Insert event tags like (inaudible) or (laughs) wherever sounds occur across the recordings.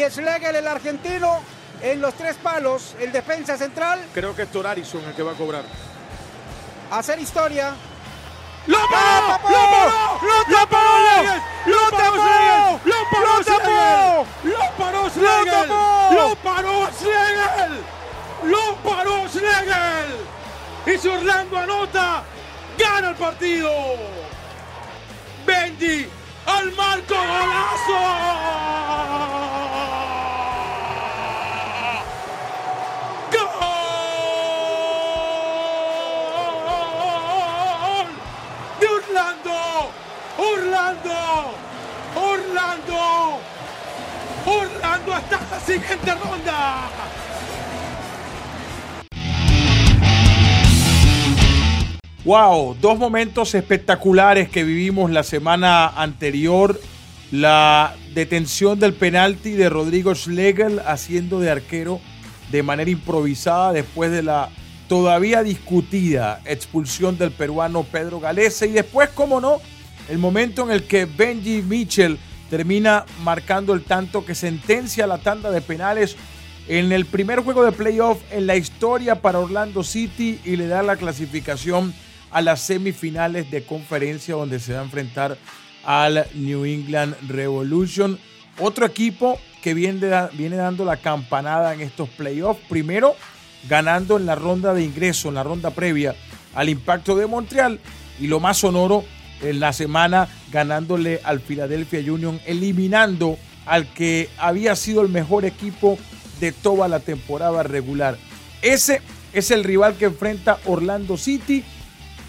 y Schlegel, el argentino, en los tres palos, el defensa central. Creo que es Torarison el que va a cobrar. Hacer historia. ¡Lo paró! ¡Lo paró! ¡Lo paró! ¡Lo tapó! ¡Lo paró! ¡Lo paró! ¡Lo paró! ¡Lo paró Schlegel! ¡Lo paró Schlegel! Y si Orlando anota, gana el partido. Benji al marco golazo. Siguiente ronda! Wow, dos momentos espectaculares que vivimos la semana anterior. La detención del penalti de Rodrigo Schlegel haciendo de arquero de manera improvisada después de la todavía discutida expulsión del peruano Pedro Galese. Y después, como no, el momento en el que Benji Mitchell termina marcando el tanto que sentencia la tanda de penales en el primer juego de playoff en la historia para Orlando City y le da la clasificación a las semifinales de conferencia donde se va a enfrentar al New England Revolution. Otro equipo que viene, dando la campanada en estos playoffs. Primero, ganando en la ronda de ingreso, en la ronda previa al impacto de Montreal. Y lo más sonoro, en la semana ganándole al Philadelphia Union, eliminando al que había sido el mejor equipo de toda la temporada regular. Ese es el rival que enfrenta Orlando City.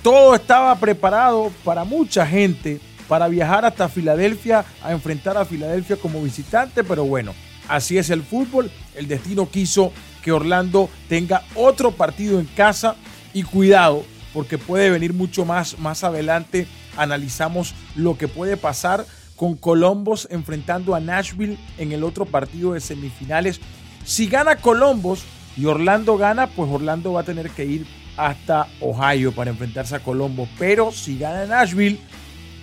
Todo estaba preparado para mucha gente para viajar hasta Filadelfia a enfrentar a Filadelfia como visitante, pero bueno, así es el fútbol. El destino quiso que Orlando tenga otro partido en casa y cuidado, porque puede venir mucho más más adelante. Analizamos lo que puede pasar con Columbus enfrentando a Nashville en el otro partido de semifinales. Si gana Columbus y Orlando gana, pues Orlando va a tener que ir hasta Ohio para enfrentarse a Colombo. Pero si gana Nashville,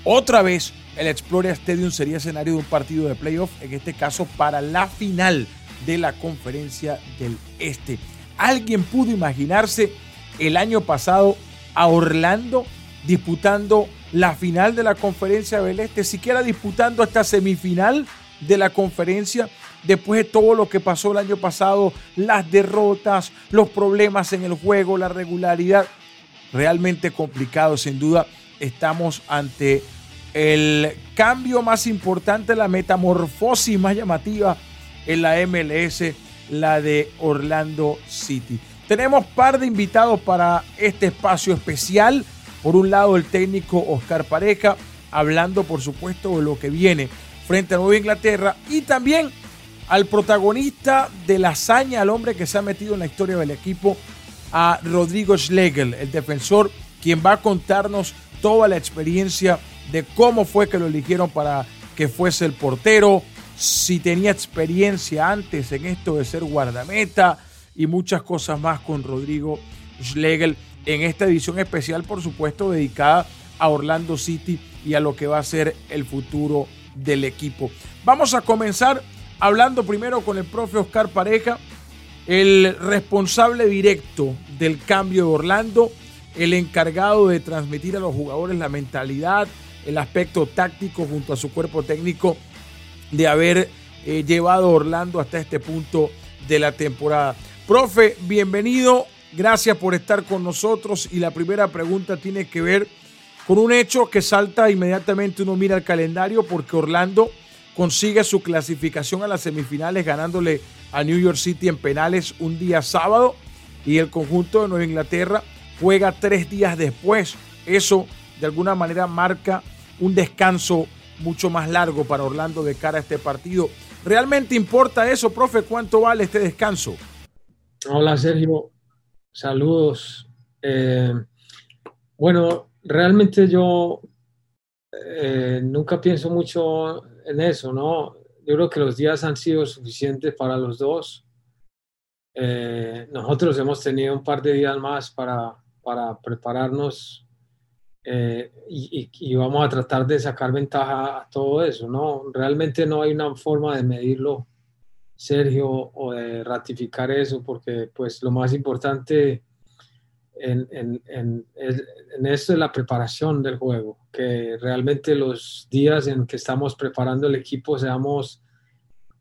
otra vez el Explorer Stadium sería escenario de un partido de playoff, en este caso para la final de la conferencia del Este. ¿Alguien pudo imaginarse el año pasado a Orlando disputando la final de la conferencia del Este, siquiera disputando esta semifinal de la conferencia? después de todo lo que pasó el año pasado, las derrotas, los problemas en el juego, la regularidad, realmente complicado, sin duda. Estamos ante el cambio más importante, la metamorfosis más llamativa en la MLS, la de Orlando City. Tenemos par de invitados para este espacio especial. Por un lado, el técnico Oscar Pareja, hablando por supuesto de lo que viene frente a Nueva Inglaterra y también al protagonista de la hazaña, al hombre que se ha metido en la historia del equipo, a Rodrigo Schlegel, el defensor, quien va a contarnos toda la experiencia de cómo fue que lo eligieron para que fuese el portero, si tenía experiencia antes en esto de ser guardameta y muchas cosas más con Rodrigo Schlegel en esta edición especial, por supuesto, dedicada a Orlando City y a lo que va a ser el futuro del equipo. Vamos a comenzar hablando primero con el profe Oscar Pareja, el responsable directo del cambio de Orlando, el encargado de transmitir a los jugadores la mentalidad, el aspecto táctico junto a su cuerpo técnico de haber eh, llevado a Orlando hasta este punto de la temporada. Profe, bienvenido, gracias por estar con nosotros y la primera pregunta tiene que ver con un hecho que salta inmediatamente uno mira el calendario porque Orlando consigue su clasificación a las semifinales ganándole a New York City en penales un día sábado y el conjunto de Nueva Inglaterra juega tres días después. Eso de alguna manera marca un descanso mucho más largo para Orlando de cara a este partido. ¿Realmente importa eso, profe? ¿Cuánto vale este descanso? Hola, Sergio. Saludos. Eh, bueno, realmente yo eh, nunca pienso mucho en eso, ¿no? Yo creo que los días han sido suficientes para los dos. Eh, nosotros hemos tenido un par de días más para, para prepararnos y, vamos a tratar de sacar ventaja a todo eso, ¿no? Realmente no hay una forma de medirlo Sergio, o de ratificar eso, porque pues lo más importante en, en, en, en, esto es la preparación del juego, que realmente los días en que estamos preparando el equipo seamos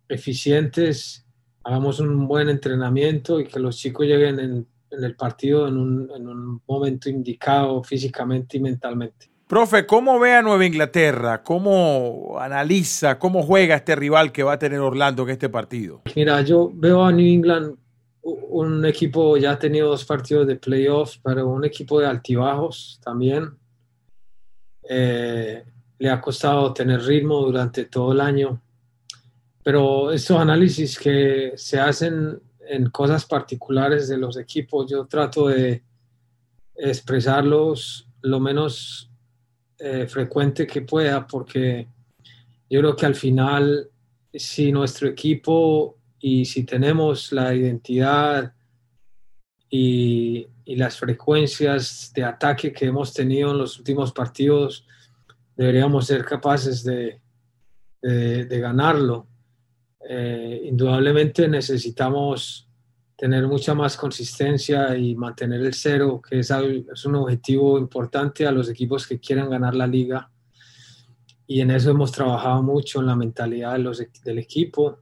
eficientes, hagamos un buen entrenamiento y que los chicos lleguen en, el partido un, en un momento indicado físicamente y mentalmente. Profe, ¿cómo ve a Nueva Inglaterra? ¿Cómo analiza, cómo juega este rival que va a tener Orlando en este partido? Mira, yo veo a New England un equipo, ya ha tenido dos partidos de playoffs, pero un equipo de altibajos también. Eh, le ha costado tener ritmo durante todo el año. Pero estos análisis que se hacen en cosas particulares de los equipos, yo trato de expresarlos lo menos eh, frecuente que pueda, porque yo creo que al final, si nuestro equipo y si tenemos la identidad y, las frecuencias de ataque que hemos tenido en los últimos partidos, deberíamos ser capaces de, de, ganarlo. Eh, indudablemente necesitamos tener mucha más consistencia y mantener el cero, que es, es, un objetivo importante a los equipos que quieran ganar la liga. Y en eso hemos trabajado mucho, en la mentalidad de los, del equipo.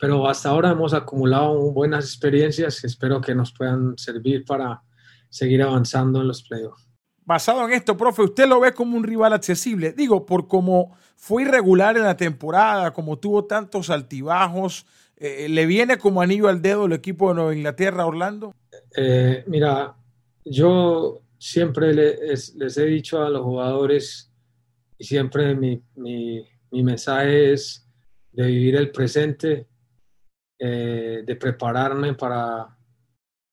Pero hasta ahora hemos acumulado buenas experiencias que espero que nos puedan servir para seguir avanzando en los playoffs. Basado en esto, profe, ¿usted lo ve como un rival accesible? Digo, por cómo fue irregular en la temporada, como tuvo tantos altibajos, eh, ¿Le viene como anillo al dedo el equipo de Nueva Inglaterra, Orlando? Eh, mira, yo siempre les, he dicho a los jugadores y siempre mi, mensaje es de vivir el presente, eh, de prepararme para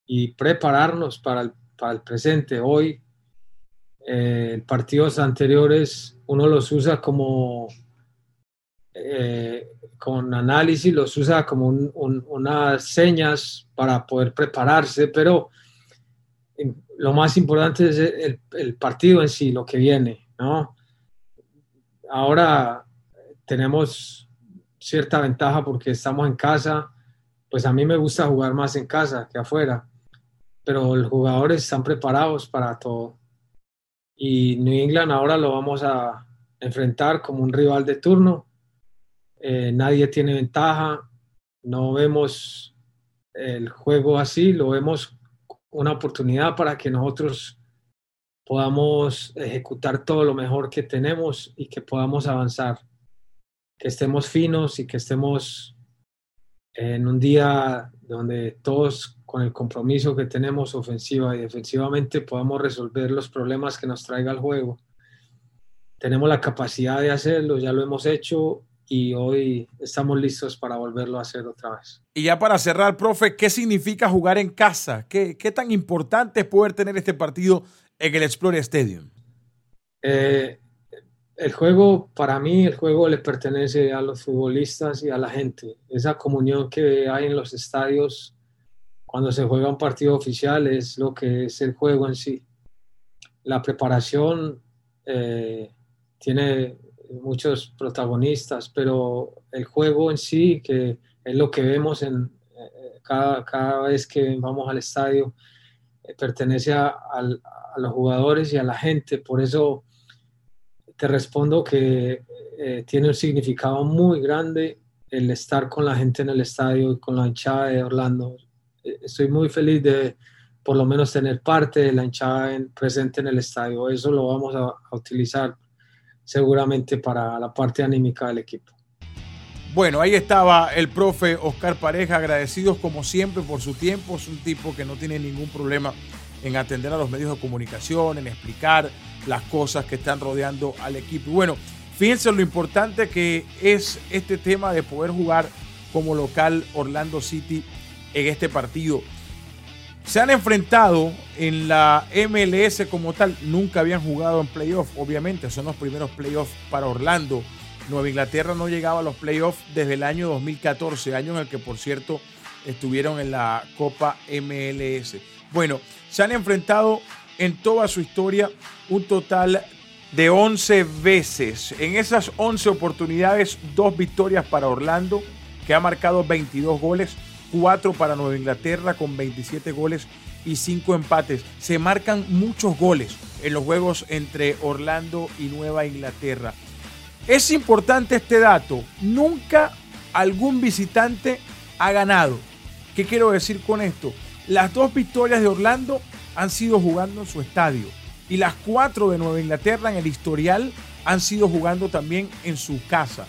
y prepararnos para el, para el presente. Hoy, partidos anteriores, uno los usa como con análisis los usa como unas señas para poder prepararse, pero lo más importante es el, partido en sí, lo que viene, ¿no? Ahora tenemos cierta ventaja porque estamos en casa, pues a mí me gusta jugar más en casa que afuera, pero los jugadores están preparados para todo. Y New England ahora lo vamos a enfrentar como un rival de turno eh, nadie tiene ventaja, no vemos el juego así, lo vemos una oportunidad para que nosotros podamos ejecutar todo lo mejor que tenemos y que podamos avanzar, que estemos finos y que estemos en un día donde todos con el compromiso que tenemos ofensiva y defensivamente podamos resolver los problemas que nos traiga el juego. Tenemos la capacidad de hacerlo, ya lo hemos hecho y hoy estamos listos para volverlo a hacer otra vez. Y ya para cerrar, profe, ¿qué significa jugar en casa? ¿Qué, qué tan importante es poder tener este partido en el Explorer Stadium? Eh, el juego, para mí, el juego le pertenece a los futbolistas y a la gente. Esa comunión que hay en los estadios cuando se juega un partido oficial es lo que es el juego en sí. La preparación eh, tiene muchos protagonistas, pero el juego en sí, que es lo que vemos en, eh, cada, cada vez que vamos al estadio, eh, pertenece a, los jugadores y a la gente. Por eso te respondo que eh, tiene un significado muy grande el estar con la gente en el estadio y con la hinchada de Orlando. Estoy muy feliz de por lo menos tener parte de la hinchada presente en el estadio. Eso lo vamos a utilizar seguramente para la parte anímica del equipo. Bueno, ahí estaba el profe Oscar Pareja, agradecidos como siempre por su tiempo. Es un tipo que no tiene ningún problema en atender a los medios de comunicación, en explicar las cosas que están rodeando al equipo. Y bueno, fíjense lo importante que es este tema de poder jugar como local Orlando City en este partido. Se han enfrentado en la MLS como tal, nunca habían jugado en playoff, obviamente, son los primeros playoffs para Orlando. Nueva Inglaterra no llegaba a los playoffs desde el año 2014, año en el que por cierto estuvieron en la Copa MLS. Bueno, se han enfrentado en toda su historia un total de 11 veces. En esas 11 oportunidades, dos victorias para Orlando, que ha marcado 22 goles, 4 para Nueva Inglaterra con 27 goles y 5 empates. Se marcan muchos goles en los juegos entre Orlando y Nueva Inglaterra. Es importante este dato. Nunca algún visitante ha ganado. ¿Qué quiero decir con esto? Las dos victorias de Orlando han sido jugando en su estadio y las cuatro de Nueva Inglaterra en el historial han sido jugando también en su casa.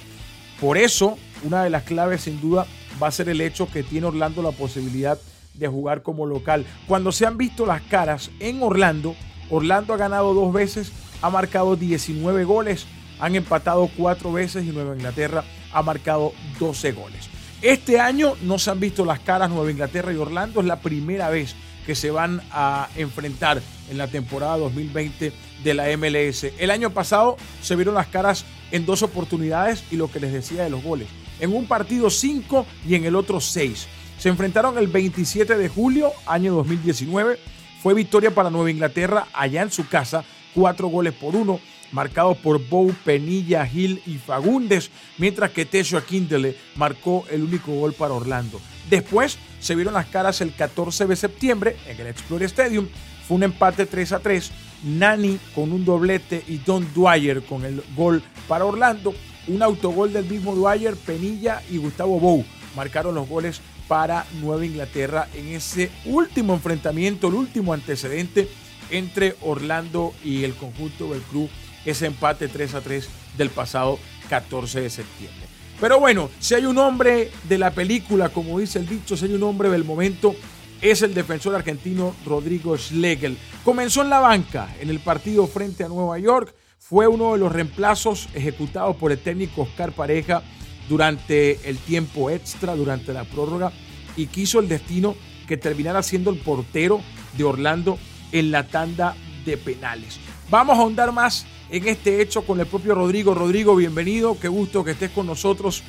Por eso, una de las claves sin duda va a ser el hecho que tiene Orlando la posibilidad de jugar como local. Cuando se han visto las caras en Orlando, Orlando ha ganado dos veces, ha marcado 19 goles, han empatado cuatro veces y Nueva Inglaterra ha marcado 12 goles. Este año no se han visto las caras Nueva Inglaterra y Orlando, es la primera vez que se van a enfrentar en la temporada 2020 de la MLS. El año pasado se vieron las caras en dos oportunidades y lo que les decía de los goles. En un partido 5 y en el otro 6. Se enfrentaron el 27 de julio, año 2019. Fue victoria para Nueva Inglaterra allá en su casa, cuatro goles por uno, marcados por Bow, Penilla, Gil y Fagundes, mientras que Tesho Kindle marcó el único gol para Orlando. Después se vieron las caras el 14 de septiembre en el Explorer Stadium. Fue un empate 3 a 3. Nani con un doblete y Don Dwyer con el gol para Orlando. Un autogol del mismo Dwyer, Penilla y Gustavo Bou marcaron los goles para Nueva Inglaterra en ese último enfrentamiento, el último antecedente entre Orlando y el conjunto del club, ese empate 3 a 3 del pasado 14 de septiembre. Pero bueno, si hay un hombre de la película, como dice el dicho, si hay un hombre del momento, es el defensor argentino Rodrigo Schlegel. Comenzó en la banca en el partido frente a Nueva York, fue uno de los reemplazos ejecutados por el técnico Oscar Pareja durante el tiempo extra, durante la prórroga, y quiso el destino que terminara siendo el portero de Orlando en la tanda de penales. Vamos a ahondar más en este hecho con el propio Rodrigo. Rodrigo, bienvenido, qué gusto que estés con nosotros.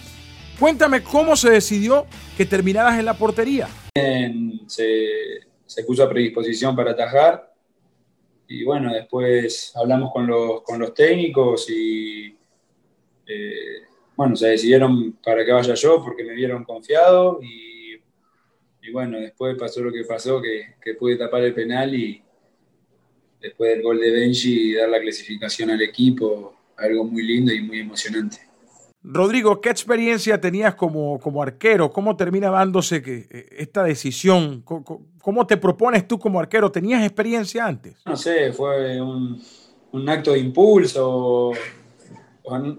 Cuéntame cómo se decidió que terminaras en la portería. Se, puso a predisposición para atajar y bueno, después hablamos con los, con los técnicos y eh, bueno, se decidieron para que vaya yo porque me vieron confiado y, y bueno, después pasó lo que pasó, que, que pude tapar el penal y, después del gol de Benji, dar la clasificación al equipo, algo muy lindo y muy emocionante. Rodrigo, ¿qué experiencia tenías como, como arquero? ¿Cómo termina dándose que, eh, esta decisión? ¿Cómo, te propones tú como arquero? ¿Tenías experiencia antes? No sé, fue un, un acto de impulso.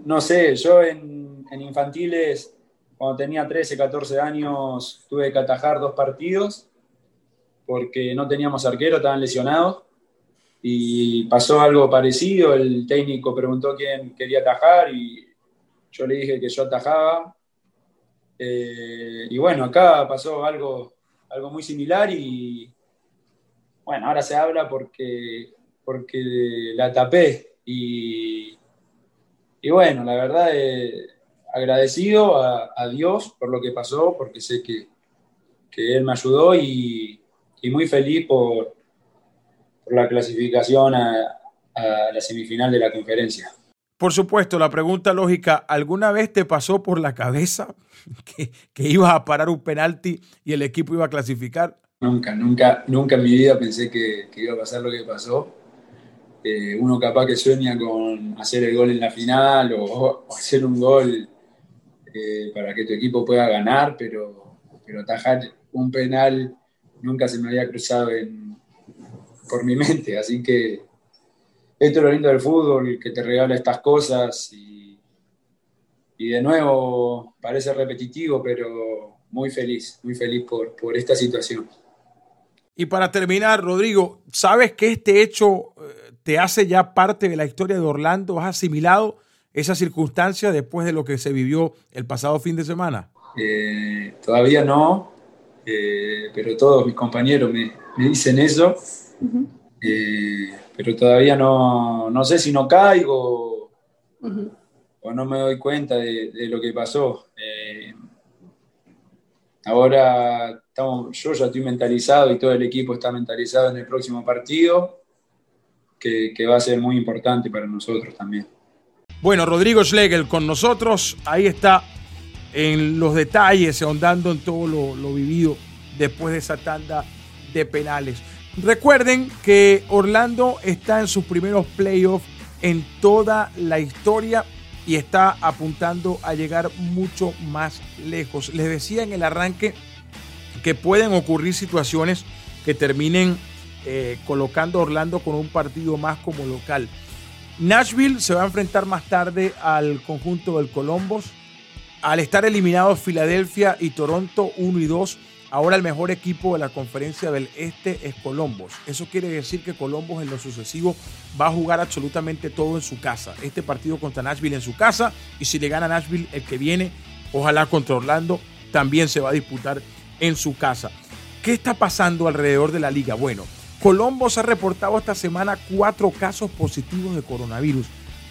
no sé, yo en, en, infantiles, cuando tenía 13, 14 años, tuve que atajar dos partidos porque no teníamos arquero, estaban lesionados y pasó algo parecido, el técnico preguntó quién quería atajar y yo le dije que yo atajaba. Eh, y bueno, acá pasó algo, algo muy similar y bueno, ahora se habla porque, porque la tapé y, y bueno, la verdad eh, agradecido a, Dios por lo que pasó, porque sé que, que Él me ayudó y, y muy feliz por, la clasificación a, la semifinal de la conferencia. Por supuesto, la pregunta lógica, ¿alguna vez te pasó por la cabeza (laughs) que, que ibas a parar un penalti y el equipo iba a clasificar? Nunca, nunca, nunca en mi vida pensé que, iba a pasar lo que pasó. Eh, uno capaz que sueña con hacer el gol en la final o, hacer un gol eh, para que tu equipo pueda ganar, pero, pero atajar un penal nunca se me había cruzado en, por mi mente. Así que esto es lo lindo del fútbol, que te regala estas cosas y, y de nuevo parece repetitivo, pero muy feliz, muy feliz por, por esta situación. Y para terminar, Rodrigo, ¿sabes que este hecho eh, te hace ya parte de la historia de Orlando? ¿Has asimilado esa circunstancia después de lo que se vivió el pasado fin de semana? Eh, todavía no, eh, pero todos mis compañeros me, me dicen eso eh, pero todavía no, no, sé si no caigo o no me doy cuenta de, lo que pasó. Eh, ahora estamos, yo ya estoy mentalizado y todo el equipo está mentalizado en el próximo partido, que, que va a ser muy importante para nosotros también. Bueno, Rodrigo Schlegel con nosotros, ahí está en los detalles, ahondando en todo lo, lo vivido después de esa tanda de penales. Recuerden que Orlando está en sus primeros playoffs en toda la historia y está apuntando a llegar mucho más lejos. Les decía en el arranque que pueden ocurrir situaciones que terminen eh, colocando a Orlando con un partido más como local. Nashville se va a enfrentar más tarde al conjunto del Columbus. Al estar eliminados Filadelfia y Toronto 1 y 2, ahora el mejor equipo de la conferencia del Este es Columbus. Eso quiere decir que Columbus en lo sucesivo va a jugar absolutamente todo en su casa. Este partido contra Nashville en su casa y si le gana Nashville el que viene, ojalá contra Orlando, también se va a disputar en su casa. ¿Qué está pasando alrededor de la liga? Bueno, Columbus ha reportado esta semana cuatro casos positivos de coronavirus.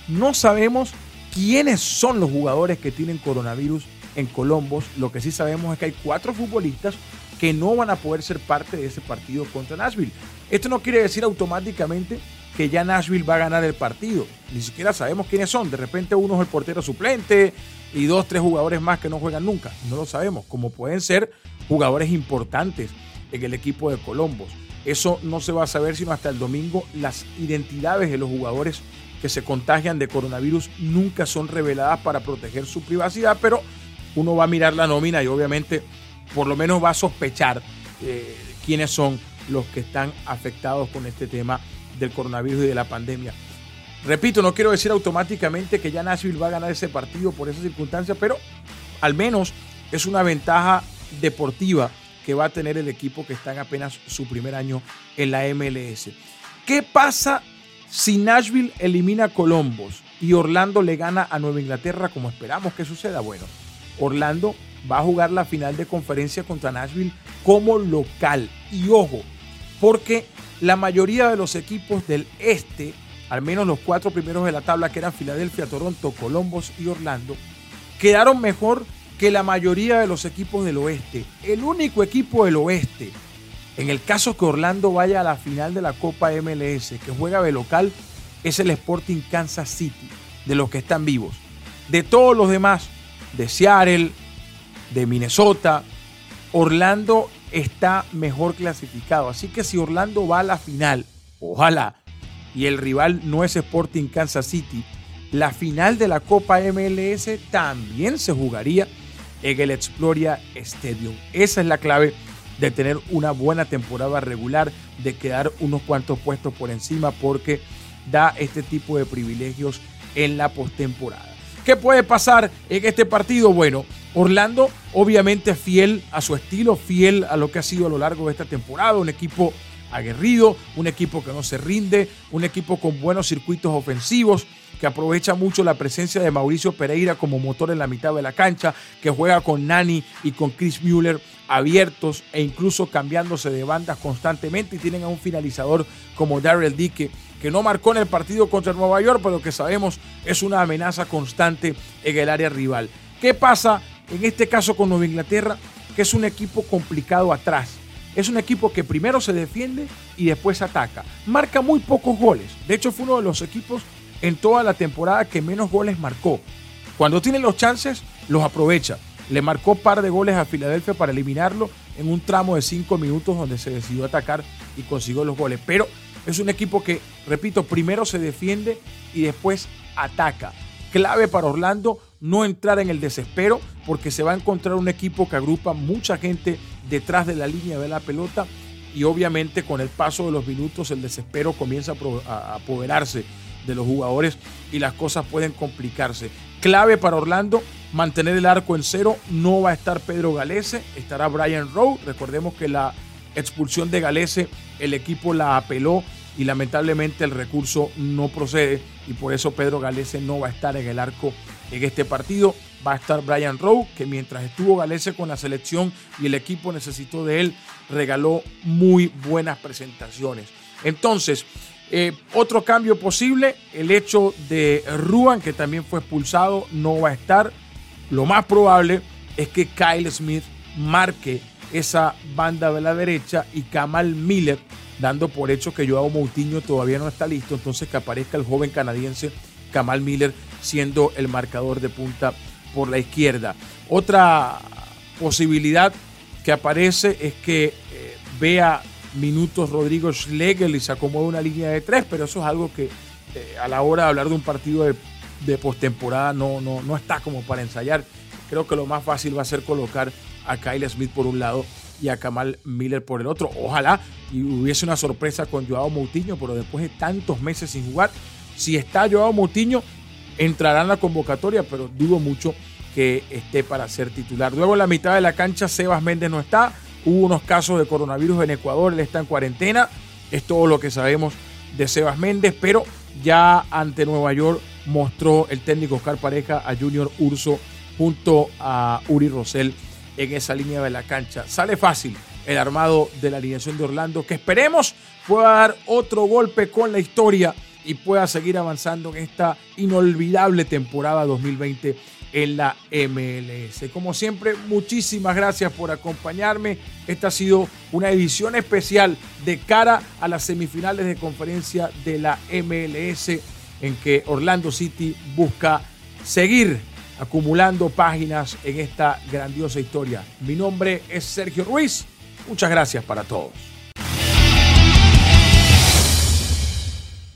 No sabemos quiénes son los jugadores que tienen coronavirus en Columbus. Lo que sí sabemos es que hay cuatro futbolistas que no van a poder ser parte de ese partido contra Nashville. Esto no quiere decir automáticamente que ya Nashville va a ganar el partido. Ni siquiera sabemos quiénes son. De repente uno es el portero suplente y dos, tres jugadores más que no juegan nunca. No lo sabemos. Como pueden ser jugadores importantes en el equipo de Columbus. Eso no se va a saber sino hasta el domingo. Las identidades de los jugadores que se contagian de coronavirus nunca son reveladas para proteger su privacidad, pero uno va a mirar la nómina y obviamente por lo menos va a sospechar eh, quiénes son los que están afectados con este tema del coronavirus y de la pandemia. Repito, no quiero decir automáticamente que ya Nashville va a ganar ese partido por esa circunstancia, pero al menos es una ventaja deportiva que va a tener el equipo que está en apenas su primer año en la MLS. ¿Qué pasa si Nashville elimina a Columbus y Orlando le gana a Nueva Inglaterra como esperamos que suceda? Bueno, Orlando va a jugar la final de conferencia contra Nashville como local. Y ojo, porque la mayoría de los equipos del este, al menos los cuatro primeros de la tabla que eran Filadelfia, Toronto, Columbus y Orlando, quedaron mejor que la mayoría de los equipos del oeste. El único equipo del oeste, en el caso que Orlando vaya a la final de la Copa MLS, que juega de local, es el Sporting Kansas City, de los que están vivos. De todos los demás, de Seattle, de Minnesota, Orlando está mejor clasificado. Así que si Orlando va a la final, ojalá, y el rival no es Sporting Kansas City, la final de la Copa MLS también se jugaría en el Exploria Stadium. Esa es la clave de tener una buena temporada regular, de quedar unos cuantos puestos por encima, porque da este tipo de privilegios en la postemporada. ¿Qué puede pasar en este partido? Bueno, Orlando obviamente fiel a su estilo, fiel a lo que ha sido a lo largo de esta temporada, un equipo aguerrido, un equipo que no se rinde, un equipo con buenos circuitos ofensivos, que aprovecha mucho la presencia de Mauricio Pereira como motor en la mitad de la cancha, que juega con Nani y con Chris Mueller abiertos e incluso cambiándose de bandas constantemente y tienen a un finalizador como Darrell Dique que no marcó en el partido contra Nueva York, pero que sabemos es una amenaza constante en el área rival. ¿Qué pasa en este caso con Nueva Inglaterra? Que es un equipo complicado atrás. Es un equipo que primero se defiende y después ataca. Marca muy pocos goles. De hecho, fue uno de los equipos en toda la temporada que menos goles marcó. Cuando tiene los chances, los aprovecha. Le marcó par de goles a Filadelfia para eliminarlo en un tramo de cinco minutos donde se decidió atacar y consiguió los goles. Pero es un equipo que, repito, primero se defiende y después ataca. Clave para Orlando no entrar en el desespero porque se va a encontrar un equipo que agrupa mucha gente detrás de la línea de la pelota y obviamente con el paso de los minutos el desespero comienza a apoderarse de los jugadores y las cosas pueden complicarse. Clave para Orlando, mantener el arco en cero. No va a estar Pedro Galese, estará Brian Rowe. Recordemos que la expulsión de Galese, el equipo la apeló y lamentablemente el recurso no procede y por eso Pedro Galese no va a estar en el arco en este partido. Va a estar Brian Rowe, que mientras estuvo Galese con la selección y el equipo necesitó de él, regaló muy buenas presentaciones. Entonces, eh, otro cambio posible, el hecho de Ruan, que también fue expulsado, no va a estar. Lo más probable es que Kyle Smith marque esa banda de la derecha y Kamal Miller, dando por hecho que Joao Moutinho todavía no está listo, entonces que aparezca el joven canadiense Kamal Miller siendo el marcador de punta por la izquierda. Otra posibilidad que aparece es que eh, vea minutos Rodrigo Schlegel y se acomode una línea de tres, pero eso es algo que eh, a la hora de hablar de un partido de, de postemporada no, no, no está como para ensayar. Creo que lo más fácil va a ser colocar a Kyle Smith por un lado y a Kamal Miller por el otro. Ojalá y hubiese una sorpresa con Joao Moutinho, pero después de tantos meses sin jugar, si está Joao Moutinho, entrará en la convocatoria, pero dudo mucho que esté para ser titular. Luego en la mitad de la cancha, Sebas Méndez no está. Hubo unos casos de coronavirus en Ecuador, él está en cuarentena. Es todo lo que sabemos de Sebas Méndez, pero ya ante Nueva York mostró el técnico Oscar Pareja a Junior Urso junto a Uri Rosell en esa línea de la cancha. Sale fácil el armado de la alineación de Orlando, que esperemos pueda dar otro golpe con la historia y pueda seguir avanzando en esta inolvidable temporada 2020 en la MLS. Como siempre, muchísimas gracias por acompañarme. Esta ha sido una edición especial de cara a las semifinales de conferencia de la MLS en que Orlando City busca seguir acumulando páginas en esta grandiosa historia. Mi nombre es Sergio Ruiz. Muchas gracias para todos.